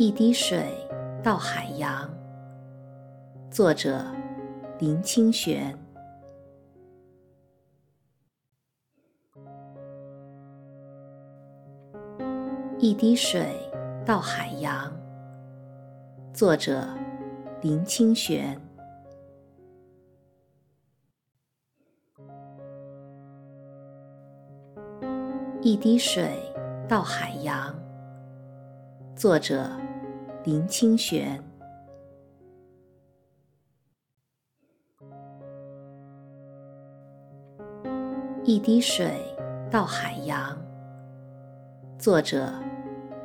一滴水到海洋。作者：林清玄。一滴水到海洋。作者：林清玄。一滴水到海洋。作者：林清玄。一滴水到海洋。作者：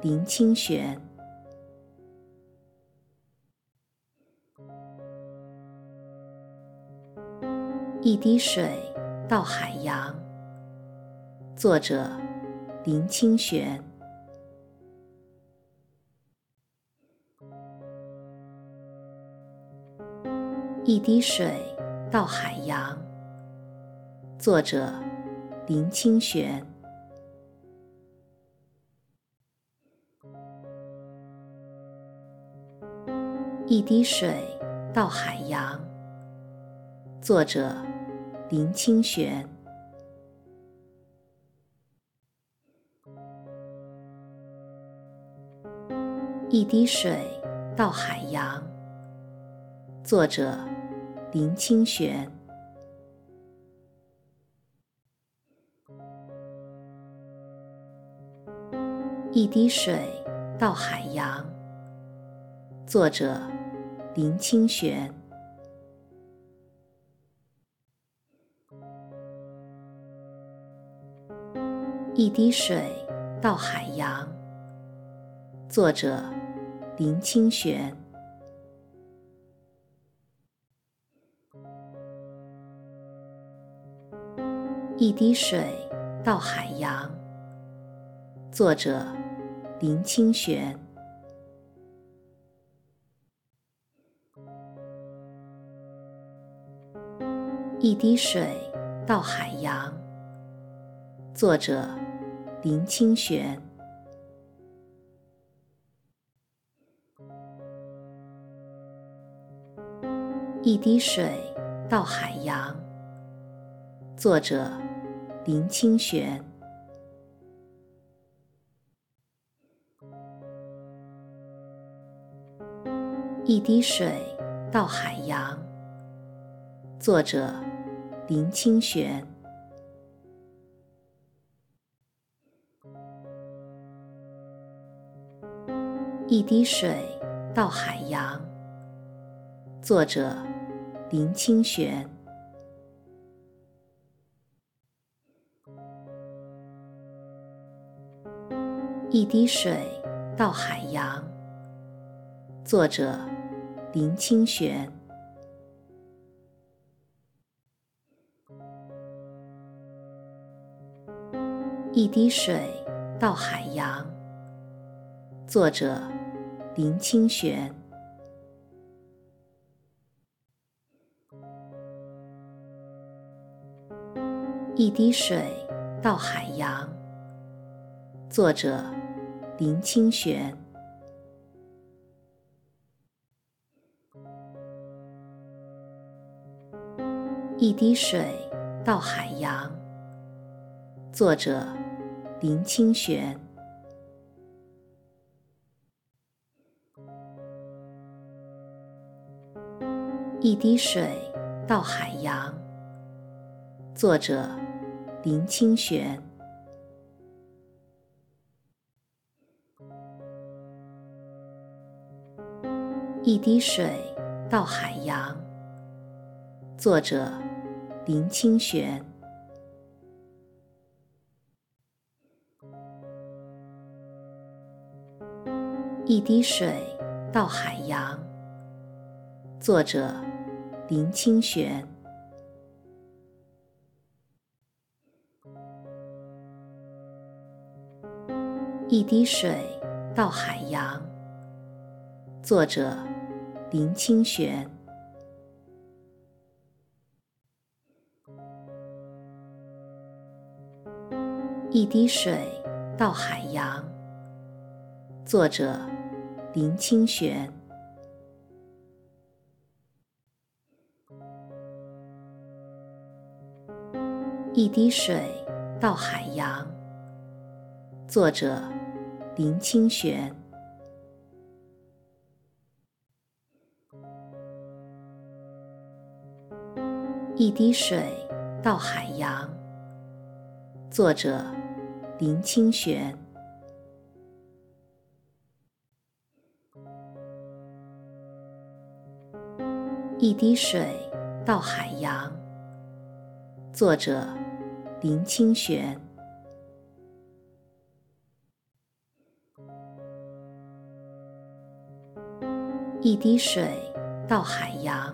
林清玄。一滴水到海洋。作者：林清玄。一滴水到海洋。作者：林清玄。一滴水到海洋。作者：林清玄。一滴水到海洋。作者：林清玄。一滴水到海洋。作者：林清玄。一滴水到海洋。作者：林清玄。一滴水到海洋。作者：林清玄。一滴水到海洋。作者：林清玄。一滴水到海洋。作者：林清玄。一滴水到海洋。作者：林清玄。一滴水到海洋。作者：林清玄。一滴水到海洋。作者：林清玄。一滴水到海洋。作者：林清玄。一滴水到海洋。作者：林清玄。一滴水到海洋。作者：林清玄。一滴水到海洋。作者：林清玄。一滴水到海洋。作者：林清玄。一滴水到海洋。作者：林清玄。一滴水到海洋。作者：林清玄。一滴水到海洋。作者：林清玄。一滴水到海洋。作者：林清玄。一滴水到海洋。作者：林清玄。一滴水到海洋。作者：林清玄。一滴水到海洋。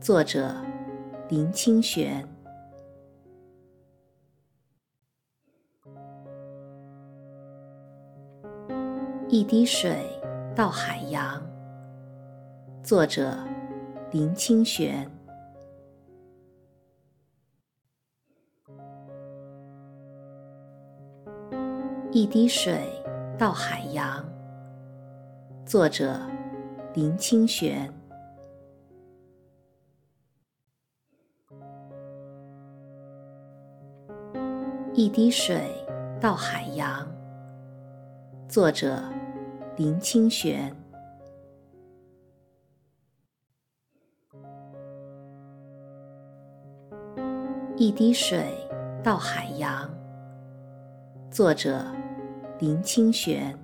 作者：林清玄。一滴水到海洋。作者：林清玄。一滴水到海洋。作者：林清玄。一滴水到海洋。作者：林清玄。一滴水到海洋。作者：林清玄。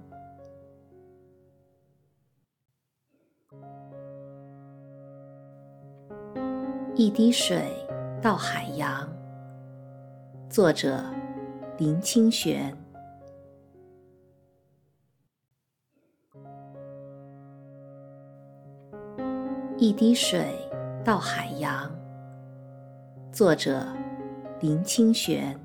一滴水到海洋。作者：林清玄。一滴水到海洋。作者：林清玄。